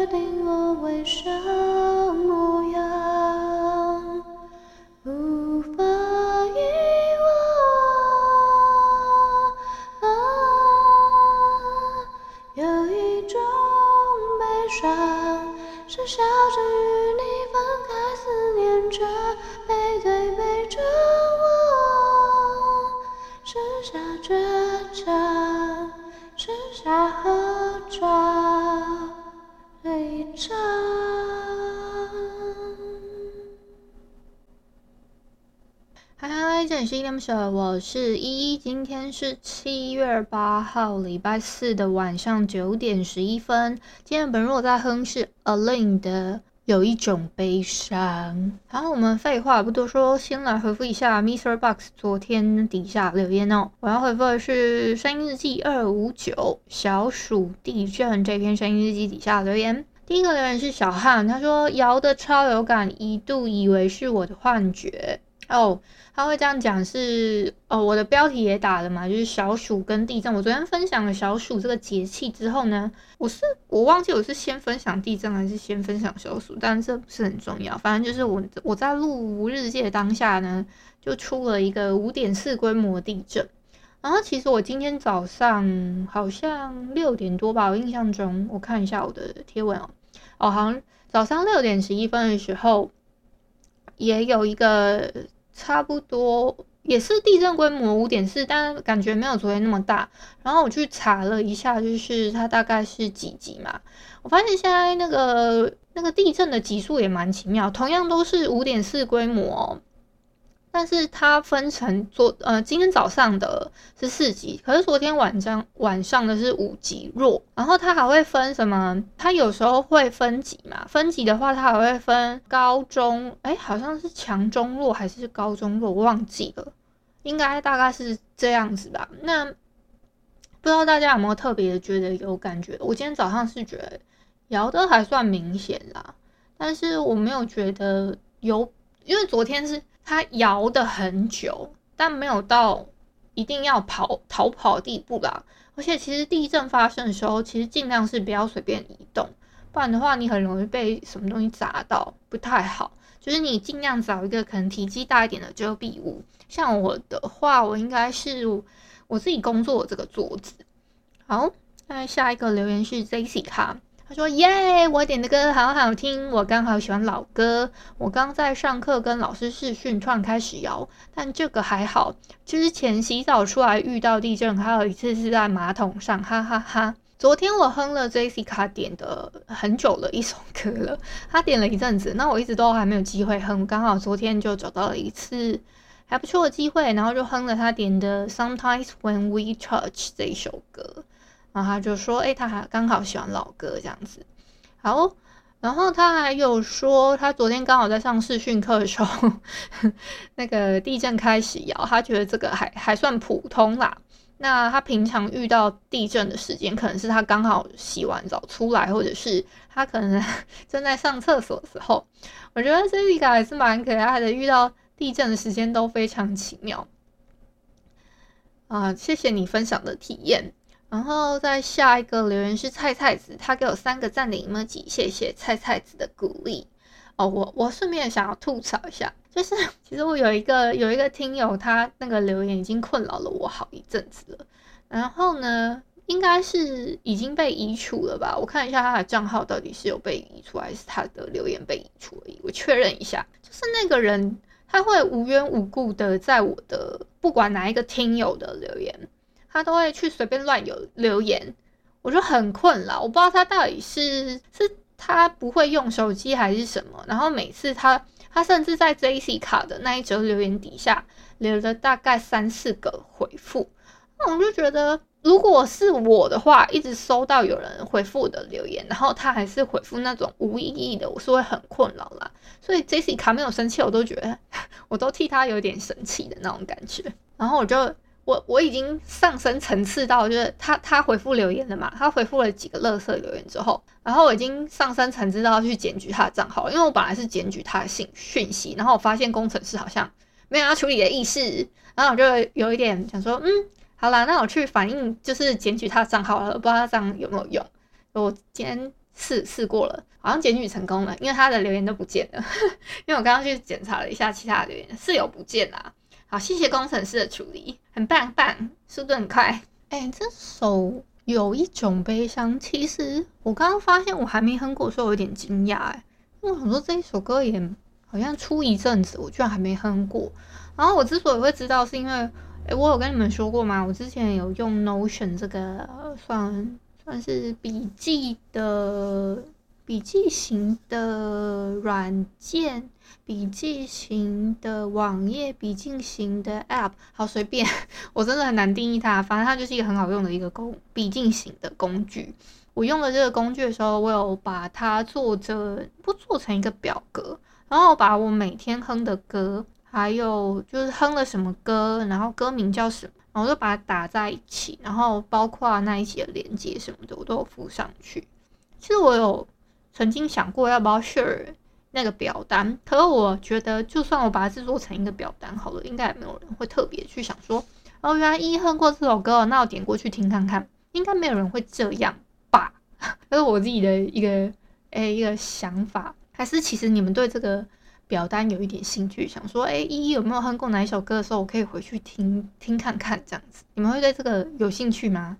决定我微笑模样，无法遗忘。有一种悲伤，是笑着与你分开，思念着背对背着我，剩下倔强，剩下我是依依。今天是七月八号，礼拜四的晚上九点十一分。今天本若在哼是 A-Lin 的。有一种悲伤。好，我们废话不多说，先来回复一下 Mr. Box 昨天底下留言哦。我要回复的是声音日记二五九小鼠地震这篇声音日记底下留言。第一个留言是小汉，他说摇的超有感，一度以为是我的幻觉哦。他会这样讲是哦，我的标题也打了嘛，就是小暑跟地震。我昨天分享了小暑这个节气之后呢，我是我忘记我是先分享地震还是先分享小暑，但这不是很重要。反正就是我我在录日记的当下呢，就出了一个五点四规模地震。然后其实我今天早上好像六点多吧，我印象中我看一下我的贴文哦，哦，好像早上六点十一分的时候也有一个。差不多也是地震规模五点四，但感觉没有昨天那么大。然后我去查了一下，就是它大概是几级嘛？我发现现在那个那个地震的级数也蛮奇妙，同样都是五点四规模。但是它分成昨呃今天早上的是四级，可是昨天晚上晚上的是五级弱，然后它还会分什么？它有时候会分级嘛？分级的话，它还会分高中，哎，好像是强中弱还是高中弱，我忘记了，应该大概是这样子吧。那不知道大家有没有特别觉得有感觉？我今天早上是觉得摇的还算明显啦，但是我没有觉得有，因为昨天是。它摇的很久，但没有到一定要跑逃跑的地步啦。而且其实地震发生的时候，其实尽量是不要随便移动，不然的话你很容易被什么东西砸到，不太好。就是你尽量找一个可能体积大一点的遮蔽物。像我的话，我应该是我自己工作的这个桌子。好，那下一个留言是 Jessica。他说：“耶，我点的歌好好听，我刚好喜欢老歌。我刚在上课跟老师试讯，突然开始摇，但这个还好。之前洗澡出来遇到地震，还有一次是在马桶上，哈哈哈。昨天我哼了 Jessica 点的很久了一首歌了，他点了一阵子，那我一直都还没有机会哼，刚好昨天就找到了一次还不错的机会，然后就哼了他点的 Sometimes When We Touch 这一首歌。”然后他就说：“诶，他还刚好喜欢老歌这样子。好，然后他还有说，他昨天刚好在上视讯课的时候，那个地震开始摇，他觉得这个还还算普通啦。那他平常遇到地震的时间，可能是他刚好洗完澡出来，或者是他可能 正在上厕所的时候。我觉得这一个还是蛮可爱的，遇到地震的时间都非常奇妙。啊，谢谢你分享的体验。”然后再下一个留言是菜菜子，他给我三个赞的 emoji，谢谢菜菜子的鼓励哦。我我顺便想要吐槽一下，就是 其实我有一个有一个听友，他那个留言已经困扰了我好一阵子了。然后呢，应该是已经被移除了吧？我看一下他的账号到底是有被移除，还是他的留言被移除而已。我确认一下，就是那个人他会无缘无故的在我的不管哪一个听友的留言。他都会去随便乱有留言，我就很困扰，我不知道他到底是是他不会用手机还是什么。然后每次他他甚至在 Jessica 的那一则留言底下留了大概三四个回复，那我就觉得如果是我的话，一直收到有人回复的留言，然后他还是回复那种无意义的，我是会很困扰啦。所以 Jessica 没有生气，我都觉得 我都替他有点生气的那种感觉。然后我就我我已经上升层次到就是他他回复留言了嘛，他回复了几个垃圾留言之后，然后我已经上升层次到去检举他的账号，因为我本来是检举他的信讯息，然后我发现工程师好像没有要处理的意思，然后我就有一点想说，嗯。好啦，那我去反映，就是检举他的账号了，不知道他这样有没有用。我今天试试过了，好像检举成功了，因为他的留言都不见了。因为我刚刚去检查了一下其他的留言，是有不见啦。好，谢谢工程师的处理，很棒棒，速度很快。哎、欸，这首有一种悲伤，其实我刚刚发现我还没哼过所以，我有点惊讶哎，因为我想说这一首歌也好像出一阵子，我居然还没哼过。然后我之所以会知道，是因为。诶，我有跟你们说过吗？我之前有用 Notion 这个算算是笔记的笔记型的软件，笔记型的网页，笔记型的 App，好随便，我真的很难定义它。反正它就是一个很好用的一个工笔记型的工具。我用了这个工具的时候，我有把它做着不做成一个表格，然后把我每天哼的歌。还有就是哼了什么歌，然后歌名叫什么，然后我就把它打在一起，然后包括那一起的连接什么的，我都有附上去。其实我有曾经想过要不要 share 那个表单，可是我觉得就算我把它制作成一个表单好了，应该也没有人会特别去想说，哦，原来一哼过这首歌，那我点过去听看看，应该没有人会这样吧？这是我自己的一个诶、一个想法，还是其实你们对这个？表单有一点兴趣，想说，哎、欸，依依有没有哼过哪一首歌的时候，我可以回去听听看看，这样子，你们会对这个有兴趣吗？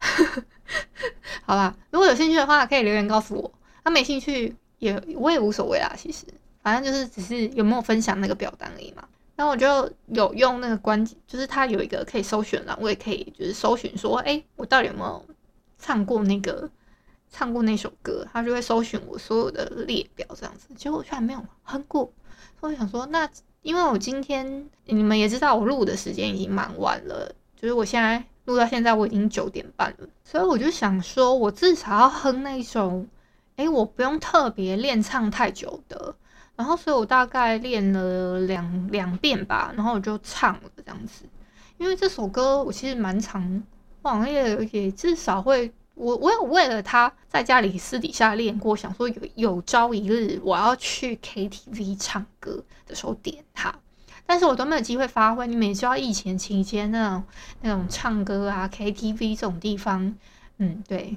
好吧，如果有兴趣的话，可以留言告诉我。那、啊、没兴趣也我也无所谓啦，其实，反正就是只是有没有分享那个表单而已嘛。然后我就有用那个关，就是它有一个可以搜寻栏，我也可以就是搜寻说，哎、我到底有没有唱过那个。唱过那首歌，他就会搜寻我所有的列表，这样子。结果我居然没有哼过，所以我想说，那因为我今天你们也知道，我录的时间已经蛮晚了，就是我现在录到现在我已经九点半了，所以我就想说，我至少要哼那一首，诶，我不用特别练唱太久的。然后，所以我大概练了两两遍吧，然后我就唱了这样子。因为这首歌我其实蛮常，网页也至少会。我我有为了他在家里私底下练过，想说有有朝一日我要去 KTV 唱歌的时候点他，但是我都没有机会发挥。你每知道疫情期间那种那种唱歌啊 KTV 这种地方，嗯，对。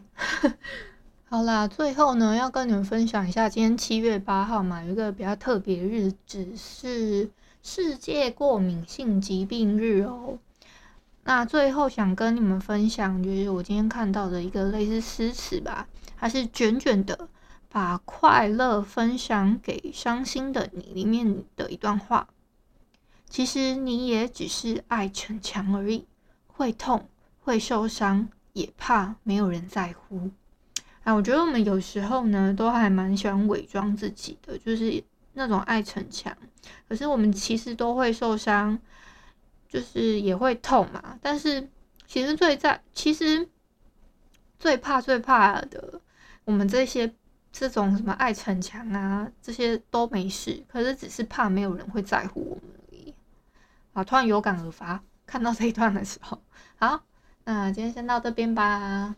好啦，最后呢要跟你们分享一下，今天七月八号嘛，有一个比较特别日子是世界过敏性疾病日哦。那最后想跟你们分享，就是我今天看到的一个类似诗词吧，它是卷卷的，把快乐分享给伤心的你里面的一段话。其实你也只是爱逞强而已，会痛，会受伤，也怕没有人在乎。啊，我觉得我们有时候呢，都还蛮喜欢伪装自己的，就是那种爱逞强，可是我们其实都会受伤。就是也会痛嘛，但是其实最在其实最怕最怕的，我们这些这种什么爱逞强啊，这些都没事，可是只是怕没有人会在乎我们而已。啊，突然有感而发，看到这一段的时候，好，那今天先到这边吧。